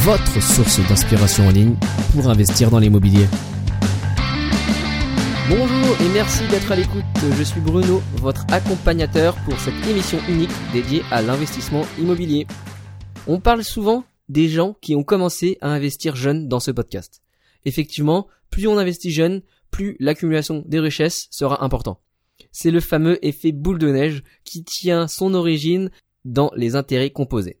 votre source d'inspiration en ligne pour investir dans l'immobilier. Bonjour et merci d'être à l'écoute. Je suis Bruno, votre accompagnateur pour cette émission unique dédiée à l'investissement immobilier. On parle souvent des gens qui ont commencé à investir jeunes dans ce podcast. Effectivement, plus on investit jeune, plus l'accumulation des richesses sera important. C'est le fameux effet boule de neige qui tient son origine dans les intérêts composés.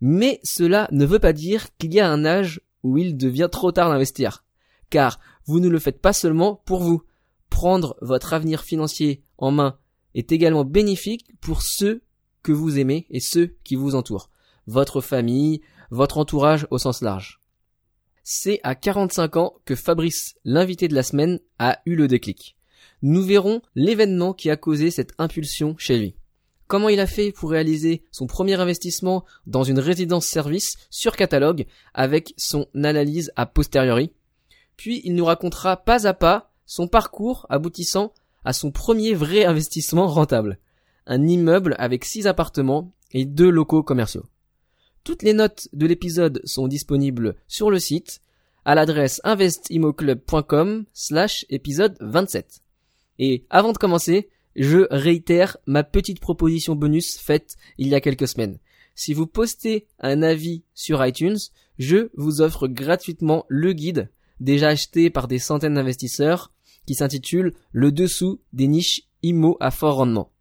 Mais cela ne veut pas dire qu'il y a un âge où il devient trop tard d'investir. Car vous ne le faites pas seulement pour vous. Prendre votre avenir financier en main est également bénéfique pour ceux que vous aimez et ceux qui vous entourent. Votre famille, votre entourage au sens large. C'est à 45 ans que Fabrice, l'invité de la semaine, a eu le déclic. Nous verrons l'événement qui a causé cette impulsion chez lui. Comment il a fait pour réaliser son premier investissement dans une résidence service sur catalogue avec son analyse a posteriori. Puis il nous racontera pas à pas son parcours aboutissant à son premier vrai investissement rentable. Un immeuble avec six appartements et deux locaux commerciaux. Toutes les notes de l'épisode sont disponibles sur le site à l'adresse investimoclub.com slash épisode 27. Et avant de commencer, je réitère ma petite proposition bonus faite il y a quelques semaines. Si vous postez un avis sur iTunes, je vous offre gratuitement le guide déjà acheté par des centaines d'investisseurs qui s'intitule Le dessous des niches IMO à fort rendement.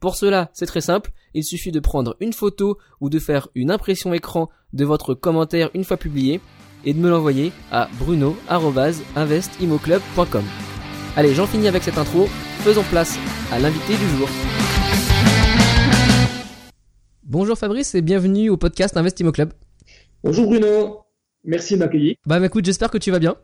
Pour cela, c'est très simple, il suffit de prendre une photo ou de faire une impression écran de votre commentaire une fois publié et de me l'envoyer à bruno@investimoclub.com. Allez, j'en finis avec cette intro, faisons place à l'invité du jour. Bonjour Fabrice et bienvenue au podcast Investimo Club. Bonjour Bruno, merci de m'accueillir. Bah écoute, j'espère que tu vas bien.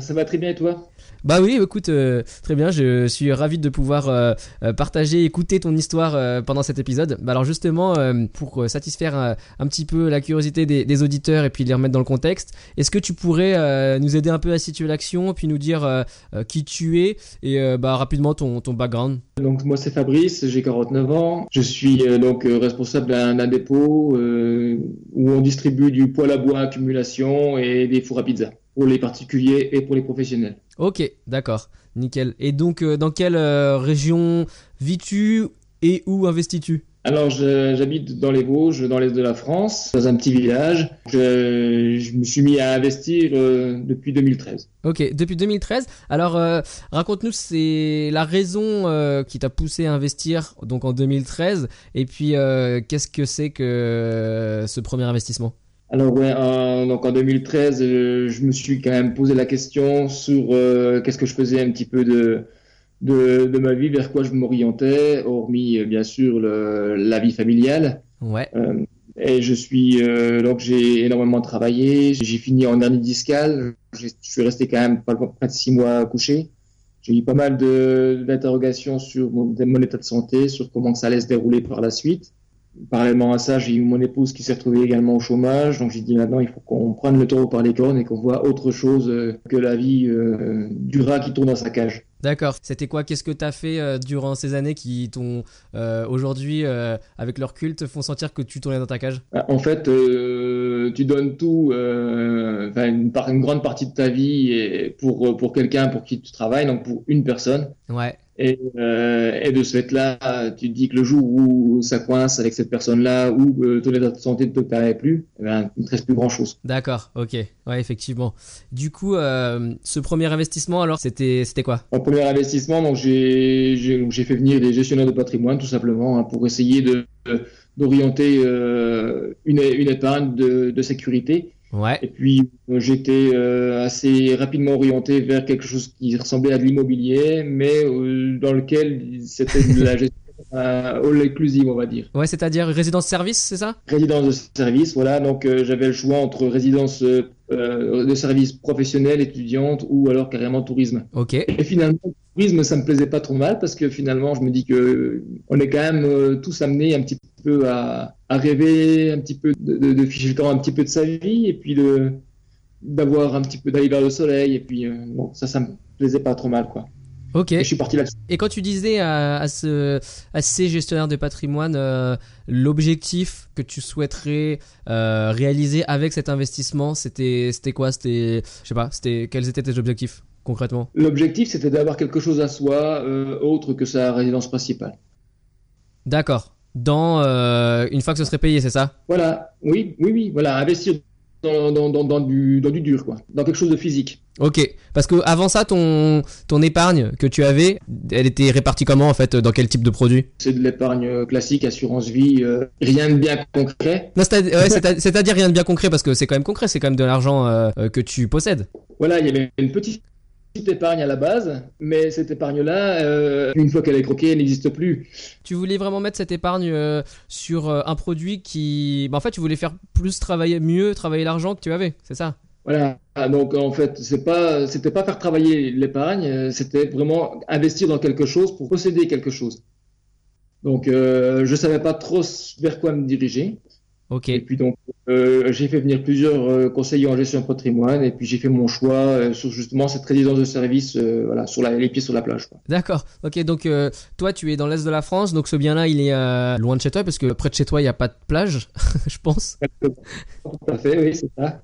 Ça va très bien et toi? Bah oui, écoute, euh, très bien. Je suis ravi de pouvoir euh, euh, partager, écouter ton histoire euh, pendant cet épisode. Bah alors justement, pour satisfaire un, un petit peu la curiosité des, des auditeurs et puis les remettre dans le contexte, est-ce que tu pourrais nous aider un peu à situer l'action, puis nous dire qui tu es et bah rapidement ton, ton background? Donc moi c'est Fabrice, j'ai 49 ans. Je suis donc responsable d'un dépôt où on distribue du poêle à bois accumulation et des fours à pizza pour les particuliers et pour les professionnels. Ok, d'accord, nickel. Et donc, euh, dans quelle euh, région vis-tu et où investis-tu? Alors j'habite dans les Vosges, dans l'est de la France, dans un petit village. Je, je me suis mis à investir euh, depuis 2013. Ok, depuis 2013. Alors, euh, raconte-nous, c'est la raison euh, qui t'a poussé à investir donc en 2013. Et puis, qu'est-ce que c'est que ce premier investissement? Alors ouais, en, donc en 2013, euh, je me suis quand même posé la question sur euh, qu'est-ce que je faisais un petit peu de, de, de ma vie, vers quoi je m'orientais, hormis euh, bien sûr le, la vie familiale. Ouais. Euh, et je suis euh, donc j'ai énormément travaillé, j'ai fini en hernie discale, je suis resté quand même près de six mois couché. J'ai eu pas mal d'interrogations sur mon, mon état de santé, sur comment ça allait se dérouler par la suite. Parallèlement à ça, j'ai eu mon épouse qui s'est retrouvée également au chômage, donc j'ai dit maintenant il faut qu'on prenne le taureau par les cornes et qu'on voit autre chose euh, que la vie euh, du rat qui tourne dans sa cage. D'accord. C'était quoi? Qu'est-ce que t'as fait euh, durant ces années qui t'ont euh, aujourd'hui, euh, avec leur culte, font sentir que tu tournais dans ta cage? En fait, tu donnes tout, une, par- une grande partie de ta vie et pour, pour quelqu'un pour qui tu travailles, donc pour une personne. Ouais. Et, et de ce fait-là, tu te dis que le jour où ça coince avec cette personne-là, ou ton état de santé ne te permet plus, eh ben, il ne te reste plus grand-chose. D'accord. Ok. Ouais, effectivement. Du coup, ce premier investissement, alors, c'était, quoi? Premier investissement, donc j'ai fait venir des gestionnaires de patrimoine tout simplement hein, pour essayer de d'orienter euh, une, une épargne de, de sécurité. Ouais. Et puis euh, j'étais euh, assez rapidement orienté vers quelque chose qui ressemblait à de l'immobilier, mais euh, dans lequel c'était de la gestion euh, all inclusive, on va dire. Ouais, c'est-à-dire résidence-service, c'est ça? Résidence de service, voilà. Donc j'avais le choix entre résidence euh, euh, de services professionnels, étudiantes ou alors carrément tourisme. Ok. Et finalement, le tourisme, ça me plaisait pas trop mal parce que finalement, je me dis que on est quand même euh, tous amenés un petit peu à, à rêver, un petit peu de, de, de ficher le temps un petit peu de sa vie et puis d'avoir un petit peu d'aller vers le soleil et puis euh, bon, ça, ça me plaisait pas trop mal quoi. Ok. Et je suis parti là-dessus. Et quand tu disais à, à, ce, à ces gestionnaires de patrimoine euh, l'objectif que tu souhaiterais euh, réaliser avec cet investissement, c'était c'était quoi? C'était je sais pas. C'était quels étaient tes objectifs concrètement? L'objectif, c'était d'avoir quelque chose à soi euh, autre que sa résidence principale. D'accord. Dans une fois que ce serait payé, c'est ça? Voilà, oui, oui, oui, voilà, investir dans, dans, dans, dans du, dans du dur, quoi, dans quelque chose de physique. Ok. Parce que avant ça, ton ton épargne que tu avais, elle était répartie comment en fait Dans quel type de produit? C'est de l'épargne classique, assurance vie, euh, rien de bien concret. Ouais, c'est-à-dire rien de bien concret parce que c'est quand même concret, c'est quand même de l'argent euh, euh, que tu possèdes. Voilà, il y avait une petite épargne à la base, mais cette épargne-là, euh, une fois qu'elle est croquée, elle n'existe plus. Tu voulais vraiment mettre cette épargne euh, sur euh, un produit qui, bah, en fait, tu voulais faire plus travailler, mieux travailler l'argent que tu avais, c'est ça? Voilà, donc en fait, c'est pas, c'était pas faire travailler l'épargne, c'était vraiment investir dans quelque chose pour posséder quelque chose. Donc, euh, je savais pas trop vers quoi me diriger. Ok. Et puis donc, euh, j'ai fait venir plusieurs euh, conseillers en gestion de patrimoine, et puis j'ai fait mon choix euh, sur justement cette résidence de service, voilà, sur la, les pieds sur la plage. D'accord. Ok, donc toi, tu es dans l'est de la France, donc ce bien-là, il est loin de chez toi parce que près de chez toi, il n'y a pas de plage, je pense. Tout à fait, oui, c'est ça.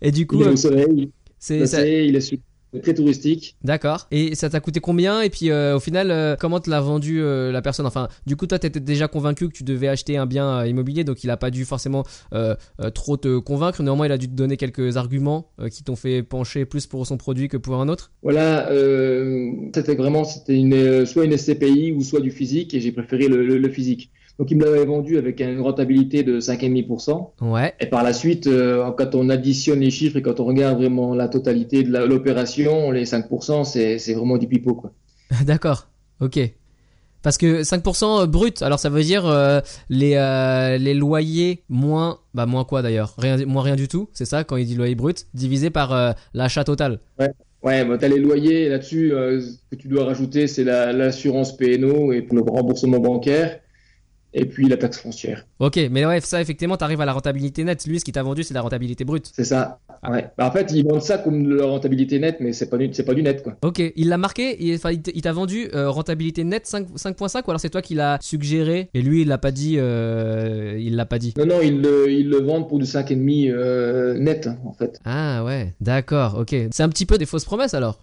Et du coup, Il est au soleil, c'est ça- il est su- très touristique. D'accord. Et ça t'a coûté combien? Et puis euh, au final, euh, comment te l'a vendu euh, la personne? Enfin, du coup, toi, t'étais déjà convaincu que tu devais acheter un bien euh, immobilier, donc il a pas dû forcément euh, euh, trop te convaincre. Néanmoins, il a dû te donner quelques arguments euh, qui t'ont fait pencher plus pour son produit que pour un autre. Voilà, euh, c'était vraiment, c'était une, soit une SCPI ou soit du physique, et j'ai préféré le, le- le physique. Donc il me l'avait vendu avec une rentabilité de 5,5%. Ouais. Et par la suite, euh, quand on additionne les chiffres et quand on regarde vraiment la totalité de la- l'opération, les 5%, c'est vraiment du pipeau, quoi. D'accord. Ok. Parce que 5% brut, alors ça veut dire euh, les, euh, les loyers moins, bah moins quoi d'ailleurs? Rien, Moins rien du tout, c'est ça quand il dit loyer brut, divisé par euh, l'achat total? Ouais, bah, t'as les loyers là-dessus. euh, ce que tu dois rajouter, c'est la- l'assurance PNO et le remboursement bancaire, et puis la taxe foncière. Ok, mais ouais, ça effectivement, t'arrives à la rentabilité nette. Lui, ce qu'il t'a vendu, c'est la rentabilité brute. C'est ça. Ouais. Bah, en fait, ils vendent ça comme de la rentabilité nette, mais c'est pas du, c'est pas du net, quoi. Ok, il l'a marqué, il, enfin, il il t'a vendu euh, rentabilité nette 5 5.5 ou alors c'est toi qui l'as suggéré et lui il l'a pas dit, euh, il l'a pas dit? Non, non, ils le, ils le vendent pour du 5,5 euh, net, en fait. Ah ouais, d'accord, ok. C'est un petit peu des fausses promesses alors?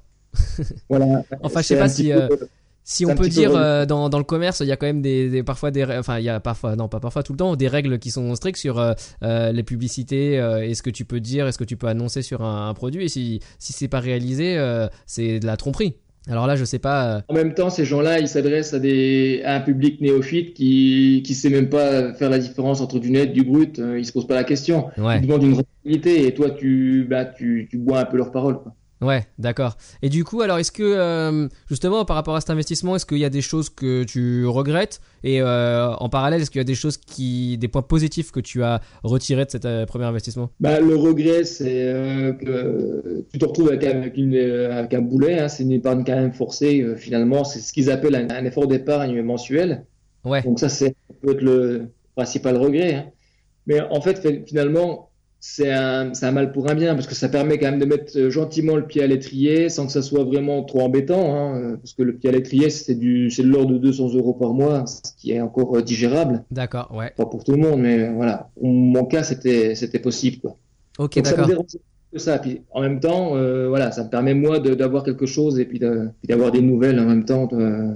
Voilà. Enfin, je sais pas si, peu- Si on peut dire euh, dans, dans le commerce, il y a quand même des, des- parfois des enfin il y a parfois non pas parfois tout le temps des règles qui sont strictes sur euh, euh, les publicités euh, et ce que tu peux dire, et ce que tu peux annoncer sur un, un produit et si si c'est pas réalisé, euh, c'est de la tromperie. Alors là, je sais pas. euh, En même temps, ces gens-là, ils s'adressent à, des, à un public néophyte qui qui sait même pas faire la différence entre du net, du brut. Ils se posent pas la question. ouais. Ils demandent une rentabilité et toi, tu, bah, tu, tu bois un peu leurs paroles. Quoi. Ouais, d'accord. Et du coup, alors, est-ce que, euh, justement, par rapport à cet investissement, est-ce qu'il y a des choses que tu regrettes? Et euh, en parallèle, est-ce qu'il y a des choses qui, des points positifs que tu as retirés de cet euh, premier investissement? Bah, le regret, c'est que tu te retrouves avec, avec, une, avec un boulet. Hein, c'est une épargne quand même forcée. finalement, c'est ce qu'ils appellent un, un effort d'épargne mensuel. Ouais. Donc ça, c'est peut-être le principal regret. hein. Mais en fait- finalement, c'est un, mal pour un bien parce que ça permet quand même de mettre euh, gentiment le pied à l'étrier sans que ça soit vraiment trop embêtant. Hein, euh, parce que le pied à l'étrier, c'est de l'ordre de 200 euros par mois, ce qui est encore euh, digérable. D'accord, ouais. Pas pour tout le monde, mais voilà. Mon cas, c'était, possible, quoi. Ok, d'accord. ça. Puis en même temps, euh, voilà, ça me permet moi d'avoir quelque chose et puis de- puis d'avoir des nouvelles en même temps de,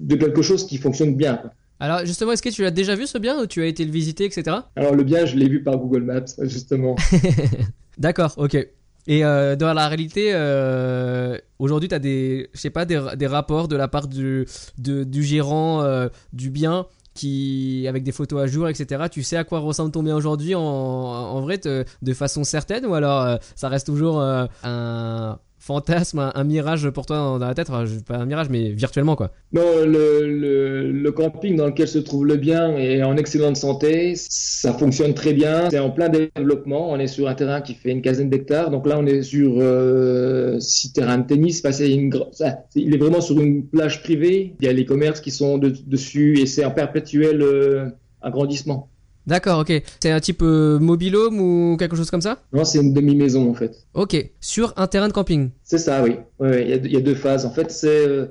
de quelque chose qui fonctionne bien. quoi. Alors, justement, est-ce que tu l'as déjà vu ce bien ou tu as été le visiter, etc. Alors le bien, je l'ai vu par Google Maps justement. D'accord, ok. Et euh, dans la réalité, euh, aujourd'hui, tu as des, je sais pas, des, des rapports de la part du, de- du gérant euh, du bien qui, avec des photos à jour, etc. Tu sais à quoi ressemble ton bien aujourd'hui en, en vrai, te- de façon certaine ou alors ça reste toujours un fantasme, un, mirage pour toi dans, la tête. Pas un mirage, mais virtuellement, quoi. Non, le, camping dans lequel se trouve le bien est en excellente santé. Ça fonctionne très bien. C'est en plein développement. On est sur un terrain qui fait une quinzaine d'hectares. Donc là, on est sur euh, six terrains de tennis. Il est vraiment sur une plage privée. Il y a les commerces qui sont dessus et c'est en perpétuel euh, agrandissement. D'accord, ok. C'est un type euh, mobilhome ou quelque chose comme ça? Non, c'est une demi-maison en fait. Ok, sur un terrain de camping? C'est ça, oui. Il y, a deux phases. En fait, c'est euh,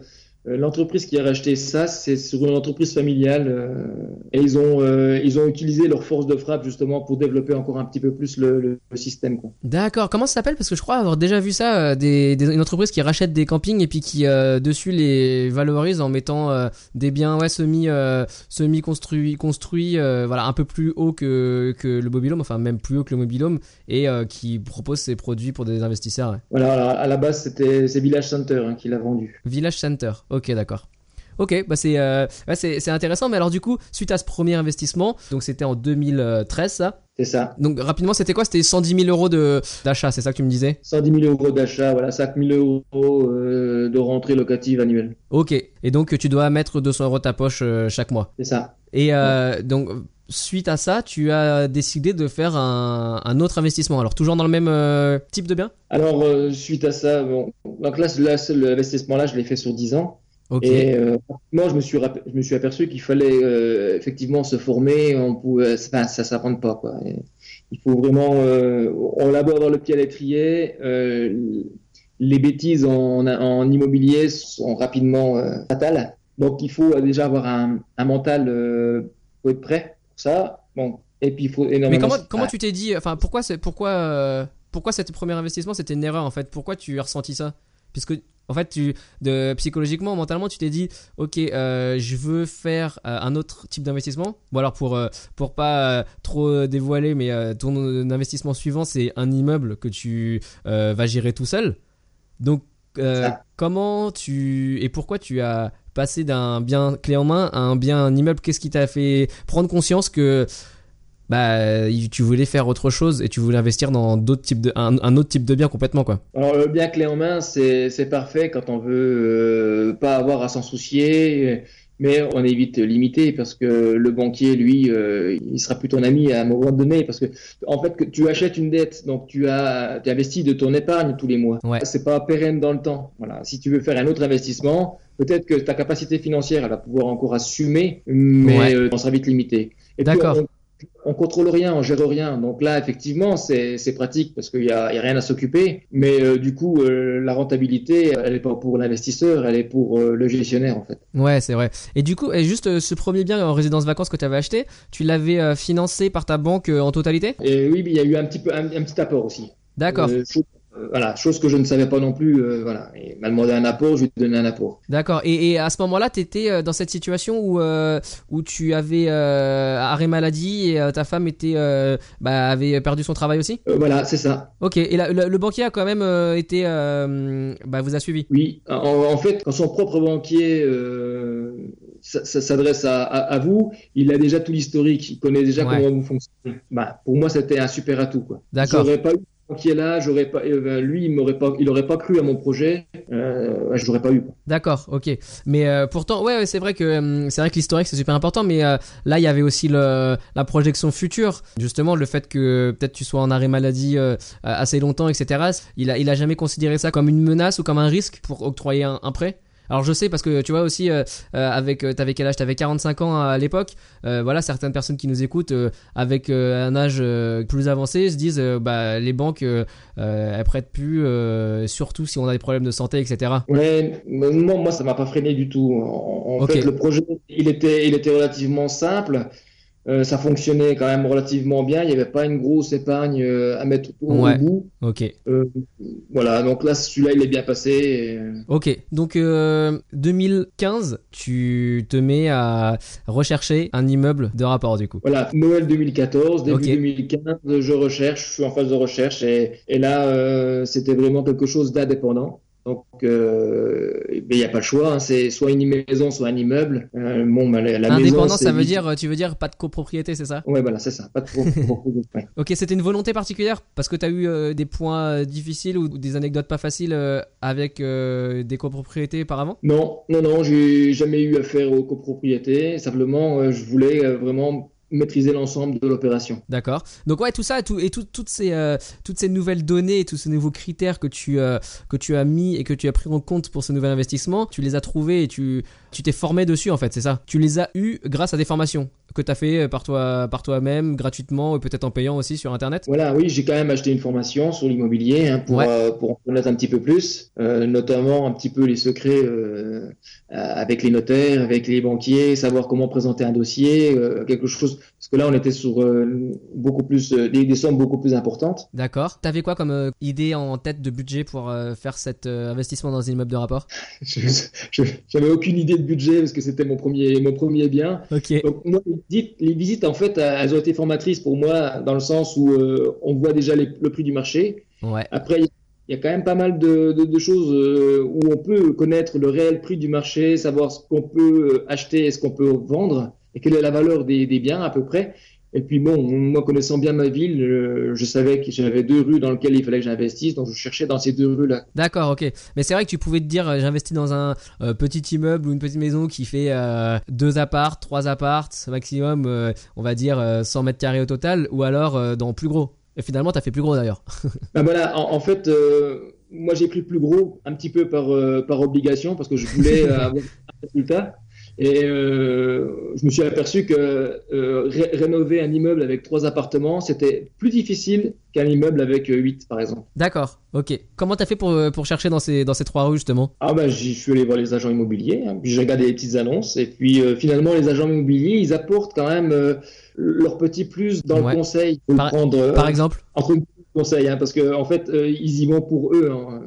l'entreprise qui a racheté ça, c'est sur une entreprise familiale euh, et ils ont euh, ils ont utilisé leur force de frappe justement pour développer encore un petit peu plus le, le, système. D'accord. Comment ça s'appelle? Parce que je crois avoir déjà vu ça, des, des, une entreprise qui rachète des campings et puis qui dessus les valorise en mettant des biens ouais semi semi construits construits voilà un peu plus haut que que le mobilhome, enfin même plus haut que le mobilhome et qui propose ses produits pour des investisseurs. Voilà. à la base c'était c'est Village Center hein, qui l'a vendu. Village Center. Ok, d'accord. Ok, bah c'est euh, c'est intéressant. Mais alors du coup, suite à ce premier investissement, donc c'était en 2013 ça? C'est ça. Donc rapidement, c'était quoi? C'était 110 000 euros d'achat, c'est ça que tu me disais? 110 000 euros d'achat, voilà, 5 000 euros euh, de rentrée locative annuelle. Ok, et donc tu dois mettre 200 euros de ta poche euh, chaque mois? C'est ça. Et donc suite à ça, tu as décidé de faire un, un autre investissement. Alors toujours dans le même type de bien? Alors suite à ça, bon, donc là, là l'investissement là, je l'ai fait sur 10 ans. Et euh, moi, je me suis, je me suis aperçu qu'il fallait euh, effectivement se former. On pouvait, enfin, ça s'apprend pas quoi. il faut vraiment, euh, on beau avoir le pied à l'étrier, euh, les bêtises en, en, immobilier sont rapidement euh, fatales. Donc, il faut déjà avoir un, un mental pour être prêt pour ça. Bon, et puis il faut énormément. Mais comment, comment tu t'es dit, enfin, pourquoi, pourquoi, pourquoi cet premier investissement, c'était une erreur en fait? Pourquoi tu as ressenti ça? Puisque en fait, tu, de, psychologiquement, mentalement, tu t'es dit, ok, euh, je veux faire euh, un autre type d'investissement. Bon alors pour euh, pour pas trop dévoiler, mais ton investissement suivant, c'est un immeuble que tu vas gérer tout seul. Donc comment tu et pourquoi tu as passé d'un bien clé en main à un bien un immeuble? Qu'est-ce qui t'a fait prendre conscience que bah tu voulais faire autre chose et tu voulais investir dans d'autres types de un, autre type de bien complètement quoi. Alors le bien clé en main c'est parfait quand on veut euh, pas avoir à s'en soucier mais on est vite limité parce que le banquier lui euh, il sera plus ton ami à un moment donné parce que en fait que tu achètes une dette donc tu as tu investis de ton épargne tous les mois. Ouais. C'est pas pérenne dans le temps. Voilà, si tu veux faire un autre investissement, peut-être que ta capacité financière elle va pouvoir encore assumer mais euh, on sera vite limité. D'accord on contrôle rien, on gère rien. Donc là, effectivement, c'est pratique parce qu'il n'y a, rien à s'occuper. Mais euh, du coup, euh, la rentabilité, elle n'est pas pour l'investisseur, elle est pour euh, le gestionnaire en fait. Ouais, c'est vrai. Et du coup, et juste ce premier bien en résidence vacances que tu avais acheté, tu l'avais financé par ta banque en totalité? Et oui, il y a eu un petit peu un, petit apport aussi. D'accord. Euh, voilà, chose que je ne savais pas non plus. Euh, voilà, il m'a demandé un apport, je lui ai donné un apport. D'accord. Et, à ce moment-là, tu étais euh, dans cette situation où où tu avais arrêt maladie et ta femme était bah, avait perdu son travail aussi? voilà, c'est ça. Ok. Et le, banquier a quand même été bah, vous a suivi? Oui. En, fait, quand son propre banquier s'adresse à, vous, il a déjà tout l'historique, il connaît déjà comment vous fonctionnez. Bah, pour moi, c'était un super atout. Quoi. D'accord. J'aurais pas eu qui est là, j'aurais pas, euh, ben, lui, il m'aurait pas, il aurait pas cru à mon projet, euh, je l'aurais pas eu. D'accord, ok. Mais euh, pourtant, ouais, c'est vrai que hum, c'est vrai que l'historique c'est super important, mais euh, là il y avait aussi le, la projection future, justement le fait que peut-être tu sois en arrêt maladie assez longtemps, etc. Il a, il a jamais considéré ça comme une menace ou comme un risque pour octroyer un prêt? Alors je sais parce que tu vois aussi euh, euh, avec euh, t'avais quel âge? T'avais 45 ans à l'époque. voilà, certaines personnes qui nous écoutent avec un âge plus avancé se disent bah les banques elles prêtent plus, surtout si on a des problèmes de santé, etc. Ouais, non, moi ça m'a pas freiné du tout. En, fait, le projet il était il était relativement simple. Euh, ça fonctionnait quand même relativement bien. Il n'y avait pas une grosse épargne euh, à mettre au bout. Ok. Euh, voilà, donc là, celui-là, il est bien passé. Ok, donc 2015, tu te mets à rechercher un immeuble de rapport du coup. Voilà, Noël 2014, début 2015, je recherche, je suis en phase de recherche et, et là, c'était vraiment quelque chose d'indépendant. Donc, euh, il n'y a pas le choix. hein. C'est soit une maison, soit un immeuble. Euh, bon, bah, la, la Indépendant, maison, c'est ça veut dire, tu veux dire pas de copropriété, c'est ça? Ouais, voilà, c'est ça. Pas de pro- pro- ouais. Ok, c'était une volonté particulière? Parce que tu as eu euh, des points euh, difficiles ou des anecdotes pas faciles euh, avec euh, des copropriétés par avant Non, non, non, j'ai jamais eu affaire aux copropriétés. Simplement, euh, je voulais euh, vraiment maîtriser l'ensemble de l'opération. D'accord. Donc ouais, tout ça tout, et tout- toutes, ces, euh, toutes ces nouvelles données tous ces nouveaux critères que tu, euh, que tu as mis et que tu as pris en compte pour ce nouvel investissement, tu les as trouvés et tu tu t'es formé dessus en fait, c'est ça? Tu les as eus grâce à des formations? Que tu as fait euh, par toi par toi-même gratuitement ou peut-être en payant aussi sur internet Voilà, oui, j'ai quand même acheté une formation sur l'immobilier hein, pour, Ouais. euh, pour en connaître un petit peu plus, euh, notamment un petit peu les secrets euh, avec les notaires, avec les banquiers, savoir comment présenter un dossier, quelque chose. Parce que là, on était sur euh, beaucoup plus euh, des, des sommes beaucoup plus importantes. D'accord. T'avais quoi comme euh, idée en tête de budget pour faire cet investissement dans un immeuble de rapport? J'avais aucune idée de budget parce que c'était mon premier mon premier bien. Ok. Donc moi, les visites, les visites, en fait, elles ont été formatrices pour moi dans le sens où on voit déjà les- le prix du marché. Ouais. Après, il y a quand même pas mal de, de- de choses où on peut connaître le réel prix du marché, savoir ce qu'on peut acheter et ce qu'on peut vendre, et quelle est la valeur des, des biens à peu près? Et puis bon, moi connaissant bien ma ville, euh, je savais que j'avais deux rues dans lesquelles il fallait que j'investisse, donc je cherchais dans ces deux rues-là. D'accord, ok. Mais c'est vrai que tu pouvais te dire, euh, j'investis dans un euh, petit immeuble ou une petite maison qui fait euh, deux apparts, trois apparts maximum, euh, on va dire euh, 100 mètres carrés au total, ou alors dans plus gros. Et finalement, t'as fait plus gros d'ailleurs. Ben voilà, en, en fait, moi j'ai pris plus gros un petit peu par, euh, par obligation parce que je voulais euh, avoir un résultat. Et euh, je me suis aperçu que euh, ré- rénover un immeuble avec trois appartements, c'était plus difficile qu'un immeuble avec euh, huit, par exemple. D'accord, ok. Comment t'as fait pour, euh, pour chercher dans ces, dans ces trois rues justement? Ah ben, j'y suis allé voir les agents immobiliers, hein, puis j'ai regardé les petites annonces, et puis finalement les agents immobiliers, ils apportent quand même leur petit plus dans Ouais. le conseil. Le Par- prendre, euh, Par exemple? Entre conseil, hein, parce que en fait, ils y vont pour eux. hein.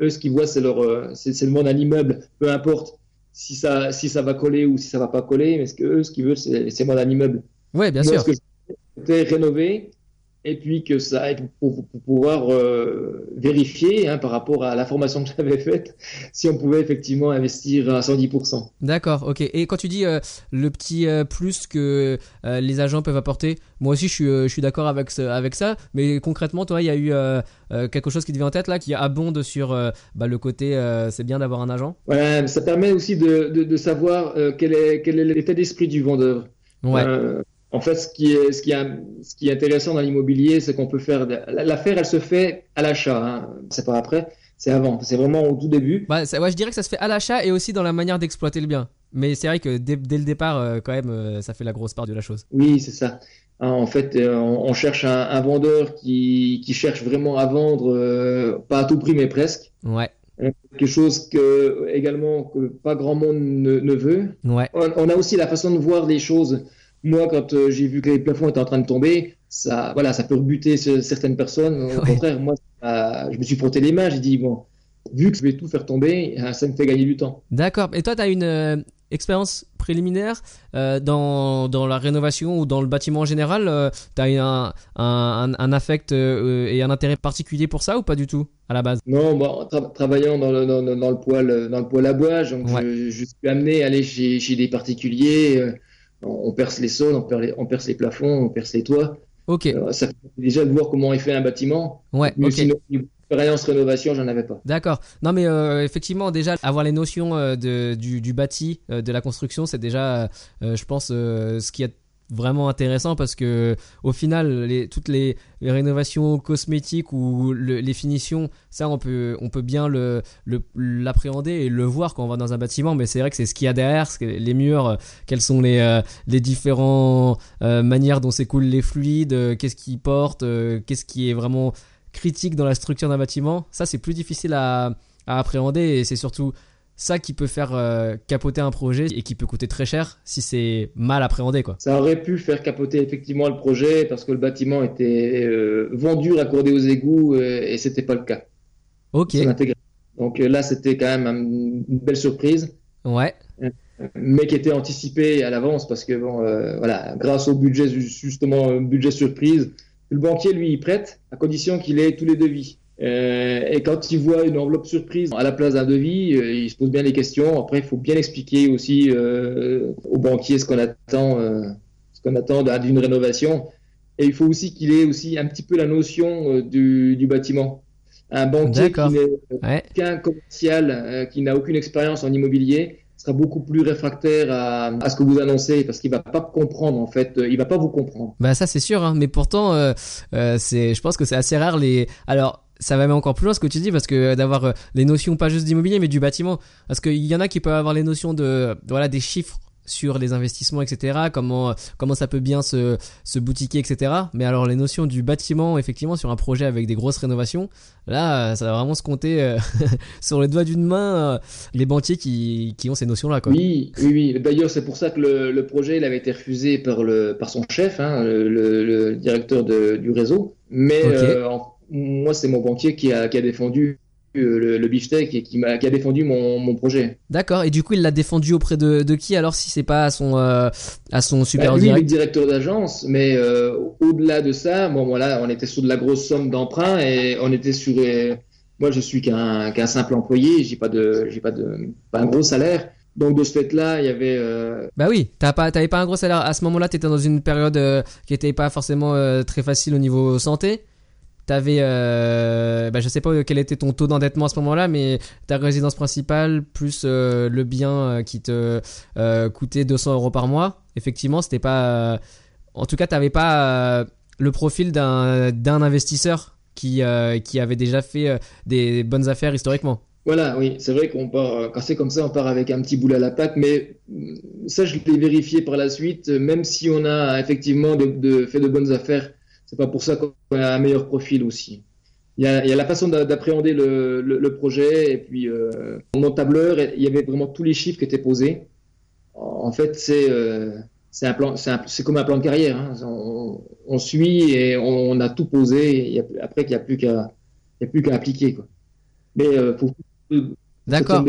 Eux, ce qu'ils voient, c'est leur, c'est le monde d'un immeuble, peu importe si ça, si ça va coller ou si ça va pas coller, mais ce que eux, ce qu'ils veulent, c'est monde d'un immeuble. Ouais, bien Moi, sûr. ce que je voulais, rénover et puis que ça pour, pour pouvoir euh, vérifier hein, par rapport à la formation que j'avais faite si on pouvait effectivement investir à 110%. D'accord, ok. Et quand tu dis euh, le petit euh, plus que les agents peuvent apporter, moi aussi je suis, je suis d'accord avec, ce- avec ça, mais concrètement, toi, il y a eu quelque chose qui te vient en tête là, qui abonde sur bah, le côté c'est bien d'avoir un agent? Mais ça permet aussi de, de, de savoir quel est, quel est l'état d'esprit du vendeur. Ouais. Euh, en fait, ce qui est, ce qui est, ce qui est intéressant dans l'immobilier, c'est qu'on peut faire. L'affaire, elle se fait à l'achat. Hein. C'est pas après, c'est avant. C'est vraiment au tout début. Bah, ça- ouais, je dirais que ça se fait à l'achat et aussi dans la manière d'exploiter le bien. Mais c'est vrai que dès, dès le départ, euh, quand même, euh, ça fait la grosse part de la chose. Oui, c'est ça. Hein, en fait, euh, on, on cherche un, un vendeur qui, qui cherche vraiment à vendre, euh, pas à tout prix, mais presque. Ouais, Quelque chose que également que pas grand monde ne, ne veut. ouais, On, on a aussi la façon de voir les choses. Moi, quand euh, j'ai vu que les plafonds étaient en train de tomber, ça, voilà, ça peut rebuter ce- certaines personnes. Au contraire, moi, ça- je me suis frotté les mains. J'ai dit bon, vu que je vais tout faire tomber, euh, ça me fait gagner du temps. d'accord. Et toi, tu as une euh, expérience préliminaire euh, dans, dans la rénovation ou dans le bâtiment en général Tu as un, un, affect euh, et un intérêt particulier pour ça ou pas du tout à la base? Non, bon, tra- travaillant dans le, dans, le- dans le poêle, dans le poêle à bois, donc Ouais. je, je suis amené à aller chez, chez des particuliers. On, perce les sols, on perce les, on perce les plafonds, on perce les toits. Ok, Euh, ça permet déjà de voir comment est fait un bâtiment. ouais, Mais ok. sinon, expérience rénovation, j'en avais pas. D'accord. Non, mais euh, effectivement, déjà, avoir les notions euh, de, du, du bâti, euh, de la construction, c'est déjà, je pense, ce qui est vraiment intéressant parce que au final toutes les, rénovations cosmétiques ou le- les finitions ça on peut on peut bien le l'appréhender et le voir quand on va dans un bâtiment. Mais c'est vrai que c'est ce qu'il y a derrière les murs euh, quelles sont les euh, les différentes manières dont s'écoulent les fluides euh, qu'est-ce qui porte euh, qu'est-ce qui est vraiment critique dans la structure d'un bâtiment, ça c'est plus difficile à, à appréhender et c'est surtout ça qui peut faire euh, capoter un projet et qui peut coûter très cher si c'est mal appréhendé quoi. Ça aurait pu faire capoter effectivement le projet parce que le bâtiment était euh, vendu, raccordé aux égouts euh, et c'était pas le cas. Ok. Donc euh, là, c'était quand même un- une belle surprise, ouais, mais qui était anticipée à l'avance parce que bon, voilà, grâce au budget justement budget surprise, le banquier lui il prête à condition qu'il ait tous les devis. Euh, et quand il voit une enveloppe surprise à la place d'un devis, euh, il se pose bien les questions. Après, il faut bien expliquer aussi euh, au banquier ce qu'on attend, euh, ce qu'on attend d'une rénovation. Et il faut aussi qu'il ait aussi un petit peu la notion du, du bâtiment. Un banquier qui n'est Ouais. qu'un commercial, qui n'a aucune expérience en immobilier, sera beaucoup plus réfractaire à, à ce que vous annoncez parce qu'il va pas comprendre en fait. Il va pas vous comprendre. Bah ça c'est sûr, hein. mais pourtant euh, euh, c'est, je pense que c'est assez rare les. Alors ça va même encore plus loin ce que tu dis parce que d'avoir euh, les notions pas juste d'immobilier mais du bâtiment, parce qu'il y en a qui peuvent avoir les notions de voilà des chiffres sur les investissements etc. Comment comment ça peut bien se se boutiquer etc. Mais alors les notions du bâtiment effectivement sur un projet avec des grosses rénovations, là euh, ça va vraiment se compter euh, sur les doigts d'une main euh, les banquiers qui qui ont ces notions là quoi. Oui, oui, oui. D'ailleurs, c'est pour ça que le, le projet il avait été refusé par le par son chef, hein, le, directeur de- du réseau. Mais Ok. euh, en- moi, c'est mon banquier qui a, qui a défendu euh, le, le beefsteak et qui a défendu mon, mon projet. D'accord. Et du coup il l'a défendu auprès de de qui alors si c'est pas à son euh, à son Bah, supérieur lui, il est direct. directeur d'agence, mais euh, au-delà de ça, bon voilà, on était sur de la grosse somme d'emprunt et on était sur. euh, moi, je suis qu'un qu'un simple employé, j'ai pas de j'ai pas de pas un gros salaire. Donc de ce fait-là, il y avait euh, Bah oui, t'as pas, t'avais pas un gros salaire. À ce moment-là, t'étais dans une période euh, qui était pas forcément euh, très facile au niveau santé. T'avais, euh, bah je sais pas quel était ton taux d'endettement à ce moment-là, mais ta résidence principale plus euh, le bien euh, qui te euh, coûtait 200 euros par mois. Effectivement, c'était pas. en tout cas, t'avais pas le profil d'un d'un investisseur qui qui avait déjà fait des bonnes affaires historiquement. Voilà, oui, c'est vrai qu'on part, quand c'est comme ça, on part avec un petit boulet à la patte, mais euh, ça, je l'ai vérifié par la suite, même si on a effectivement fait de bonnes affaires, c'est pas pour ça qu'on a un meilleur profil aussi. Il y a, il y a la façon d'a- d'appréhender le, le- le projet, et puis euh, mon tableur, il y avait vraiment tous les chiffres qui étaient posés. En fait, c'est euh, c'est un plan, c'est un- c'est comme un plan de carrière. hein. On, on suit et on, on a tout posé. et il y a- après, il n'y a plus qu'à il y a plus qu'à appliquer. Quoi. Mais euh, faut D'accord.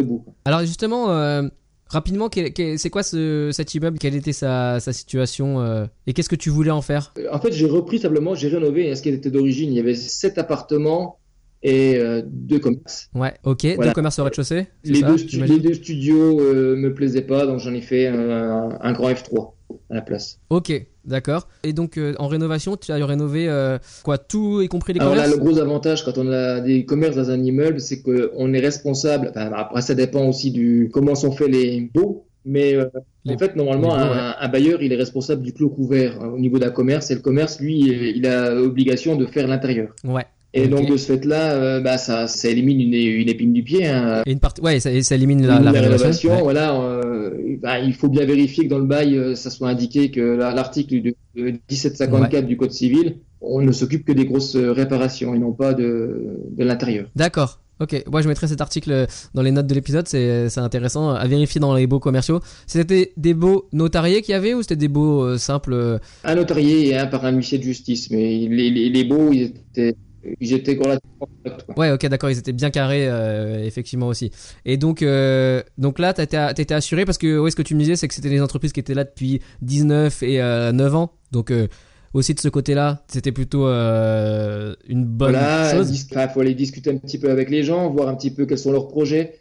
Alors justement, euh, rapidement, c'est quoi ce, cet immeuble? Quelle était sa, sa situation euh, Et qu'est-ce que tu voulais en faire? Euh, En fait, j'ai repris simplement, j'ai rénové hein, ce qui était d'origine. Il y avait sept appartements et euh, deux commerces. Ouais, ok. Voilà. Deux commerces au rez-de-chaussée les deux studios euh, me plaisaient pas, donc j'en ai fait un, un grand F3 à la place. Ok, d'accord. Et donc euh, en rénovation, tu as rénové euh, quoi Tout, y compris les Alors là, le gros avantage quand on a des commerces dans un immeuble, c'est qu'on est responsable. Enfin, après, ça dépend aussi du comment sont faits les baux. Mais euh, Les- en fait, normalement, les baux, un, un bailleur, il est responsable du clos couvert hein, au niveau d'un commerce. Et le commerce, lui, il a l'obligation de faire l'intérieur. Ouais. Et donc de ce fait-là, euh, bah, ça, ça élimine une, une épine du pied. Hein. Et une partie, ouais, ça, ça élimine la, la rénovation. ouais. voilà, euh, bah, il faut bien vérifier que dans le bail, euh, ça soit indiqué que la- l'article de, de 1754 du Code civil, on ne s'occupe que des grosses réparations et non pas de, de l'intérieur. D'accord. Ok, moi je mettrai cet article dans les notes de l'épisode, c'est intéressant à vérifier dans les baux commerciaux. C'était des baux notariés qu'il y avait ou c'était des euh, simples Un notarié et un par un huissier de justice, mais les, les, les baux, ils étaient, ils étaient relativement corrects, quoi. Ouais, ok, d'accord, ils étaient bien carrés, euh, effectivement aussi. Et donc, euh, donc là, t'étais t'étais assuré parce que, ouais, ce que tu me disais, c'est que c'était des entreprises qui étaient là depuis 19 et euh, 9 ans. Donc, euh, aussi de ce côté-là, c'était plutôt une bonne Voilà, chose. enfin, faut aller discuter un petit peu avec les gens, voir un petit peu quels sont leurs projets,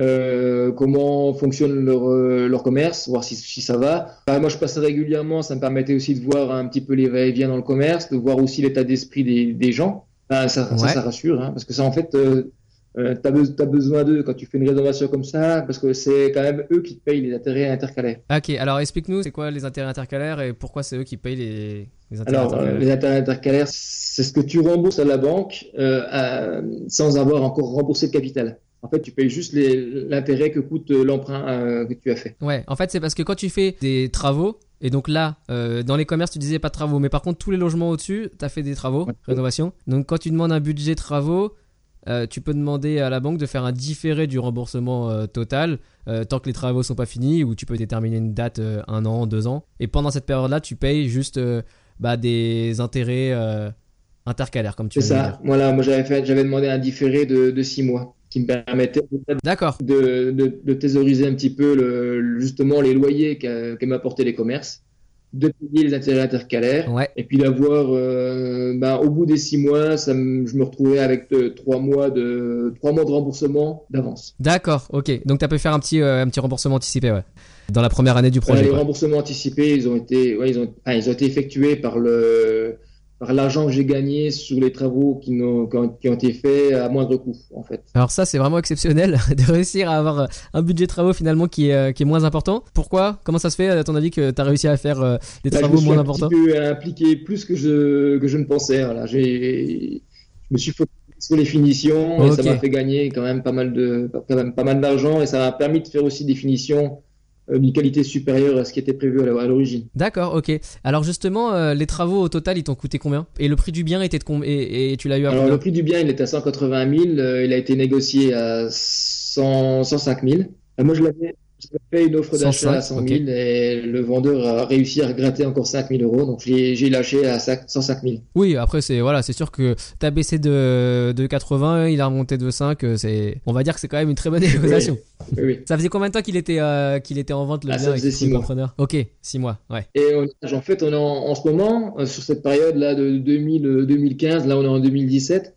euh, comment fonctionne leur, euh, leur commerce, voir si, si ça va. Moi, je passais régulièrement, ça me permettait aussi de voir un petit peu les va-et-vient dans le commerce, de voir aussi l'état d'esprit des, des gens. Enfin, ça, ça, Ouais. ça rassure, hein, parce que ça, en fait, euh, euh, t'as be- t'as besoin d'eux quand tu fais une rénovation comme ça, parce que c'est quand même eux qui te payent les intérêts intercalaires. Ok, alors explique-nous, c'est quoi les intérêts intercalaires et pourquoi c'est eux qui payent les, les intérêts Alors, euh, intercalaires les intérêts intercalaires, c'est ce que tu rembourses à la banque euh, à- sans avoir encore remboursé le capital. En fait, tu payes juste l'intérêt que coûte euh, l'emprunt euh, que tu as fait. Ouais, en fait, c'est parce que quand tu fais des travaux, et donc là, euh, dans les commerces, tu disais pas de travaux, mais par contre, tous les logements au-dessus, tu as fait des travaux, Ouais. rénovation. Donc, quand tu demandes un budget travaux, euh, tu peux demander à la banque de faire un différé du remboursement euh, total euh, tant que les travaux sont pas finis, ou tu peux déterminer une date, un an, deux ans. Et pendant cette période-là, tu payes juste bah, des intérêts intercalaires, comme tu C'est ça. Voilà, moi j'avais demandé un différé de, de six mois qui me permettait D'accord. de, de, de thésauriser un petit peu le, justement les loyers que m'apportaient les commerces. de payer les intérêts intercalaires Ouais. et puis d'avoir, euh, ben, au bout des six mois, ça me- je me retrouvais avec euh, trois mois de trois mois de remboursement d'avance. D'accord, ok. Donc tu as pu faire un petit, euh, un petit remboursement anticipé, ouais. Dans la première année du projet. les remboursements anticipés, ils ont été, ils ont, ils ont été effectués par le par l'argent que j'ai gagné sur les travaux qui, ont, qui ont été faits à moindre coût, en fait. Alors ça, c'est vraiment exceptionnel de réussir à avoir un budget de travaux finalement qui est, euh, qui est moins important. Pourquoi? Comment ça se fait, à ton avis, que tu as réussi à faire euh, des Là, je travaux me suis moins importants? petit peu impliqué plus que je, que je ne pensais. Voilà, je me suis focalisé sur les finitions et ça m'a fait gagner quand même pas mal de, quand même pas mal d'argent et ça m'a permis de faire aussi des finitions d'une qualité supérieure à ce qui était prévu à l'origine. D'accord, ok. Alors justement, euh, les travaux au total, ils t'ont coûté combien? Et le prix du bien était de combien et, et tu l'as eu à Alors, le prix du bien, il était à 180 000. euh, il a été négocié à 100, 105 000. Euh, moi, je l'avais fait une offre d'achat à 100 000 ok. et le vendeur a réussi à gratter encore 5 000 euros. Donc, j'ai lâché à 5 105 000. Oui, après c'est voilà, c'est sûr que t'as baissé de, de 80, il a remonté de 5, euh, c'est on va dire que c'est quand même une très bonne négociation. Oui, oui. Ça faisait combien de temps qu'il était euh, qu'il était en vente le Ah, bien ça faisait tous six les mois. repreneurs Ok, 6 mois, ouais. Et on- en fait, on est en, en ce moment, euh, sur cette période-là de 2000, euh, 2015, là on est en 2017,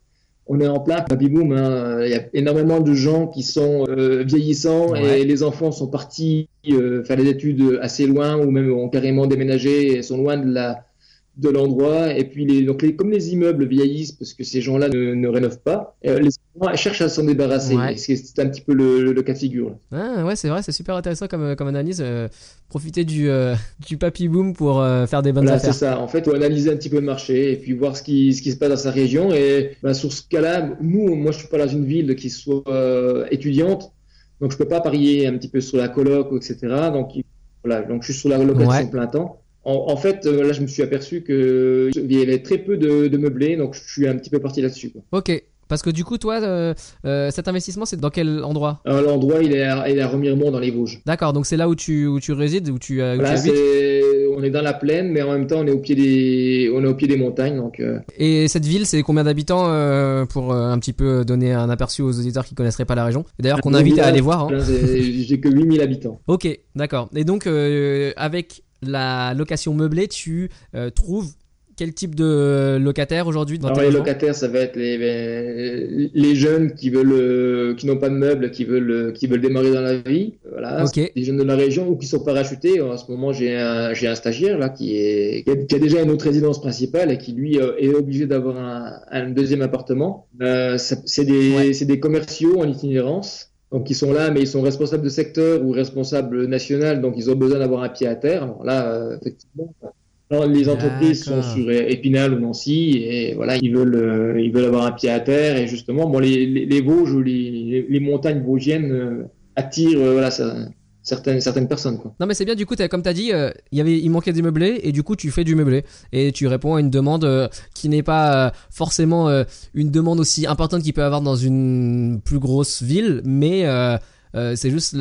on est en plein baby boom. hein. Il y a énormément de gens qui sont euh, vieillissants Ouais. et les enfants sont partis euh, faire des études assez loin ou même ont carrément déménagé et sont loin de la de l'endroit et puis les, donc les, comme les immeubles vieillissent parce que ces gens-là ne, ne rénovent pas euh, les gens cherchent à s'en débarrasser Ouais. C'est un petit peu le, le- cas de figure. Ah, ouais, c'est vrai, c'est super intéressant comme, comme analyse. euh, profiter du, euh, du papy boom pour euh, faire des bonnes Voilà, c'est ça. En fait, faut analyser un petit peu le marché et puis voir ce qui, ce qui se passe dans sa région. Et bah, sur ce cas-là, nous, moi, je suis pas dans une ville qui soit euh, étudiante, donc je peux pas parier un petit peu sur la coloc, etc. Donc il- voilà, donc je suis sur la location Ouais. plein temps. En, en fait, euh, là, je me suis aperçu que il y avait très peu de, de meublés, donc je suis un petit peu parti là-dessus. Ok, parce que du coup, toi, euh, euh, cet investissement, c'est dans quel endroit? L'endroit, il est à, il est à Remiremont dans les Vosges. D'accord, donc c'est là où tu, où tu résides, où tu, où Voilà, tu on est dans la plaine, mais en même temps, on est au pied des, on est au pied des montagnes, donc. Et cette ville, c'est combien d'habitants pour un petit peu donner un aperçu aux auditeurs qui connaisseraient pas la région? D'ailleurs, qu'on invite à aller voir. hein. J'ai que 8000 habitants. Ok, d'accord. Et donc, avec la location meublée, tu euh, trouves quel type de locataire aujourd'hui dans Alors les locataires, ça va être les, les, les jeunes qui veulent, euh, qui n'ont pas de meubles, qui veulent, euh, qui veulent démarrer dans la vie. Voilà, Ok. C'est des jeunes de la région ou qui sont parachutés. En ce moment, j'ai un, j'ai un stagiaire là qui est, qui a, qui a déjà une autre résidence principale et qui lui euh, est obligé d'avoir un, un deuxième appartement. Euh, c'est des, Ouais. c'est des commerciaux en itinérance. Donc ils sont là, mais ils sont responsables de secteur ou responsables national, donc ils ont besoin d'avoir un pied à terre. Alors là, euh, effectivement, alors, les entreprises sont sur Épinal ou Nancy et voilà, ils veulent, euh, ils veulent avoir un pied à terre et justement, bon, les, les, les Vosges ou les, les montagnes vosgiennes euh, attirent, euh, voilà, ça, certaines, certaines personnes, quoi. Non mais c'est bien du coup t'as- comme tu as dit euh, il y avait il manquait du meublé et du coup tu fais du meublé et tu réponds à une demande euh, qui n'est pas euh, forcément euh, une demande aussi importante qu'il peut avoir dans une plus grosse ville mais euh, euh, c'est juste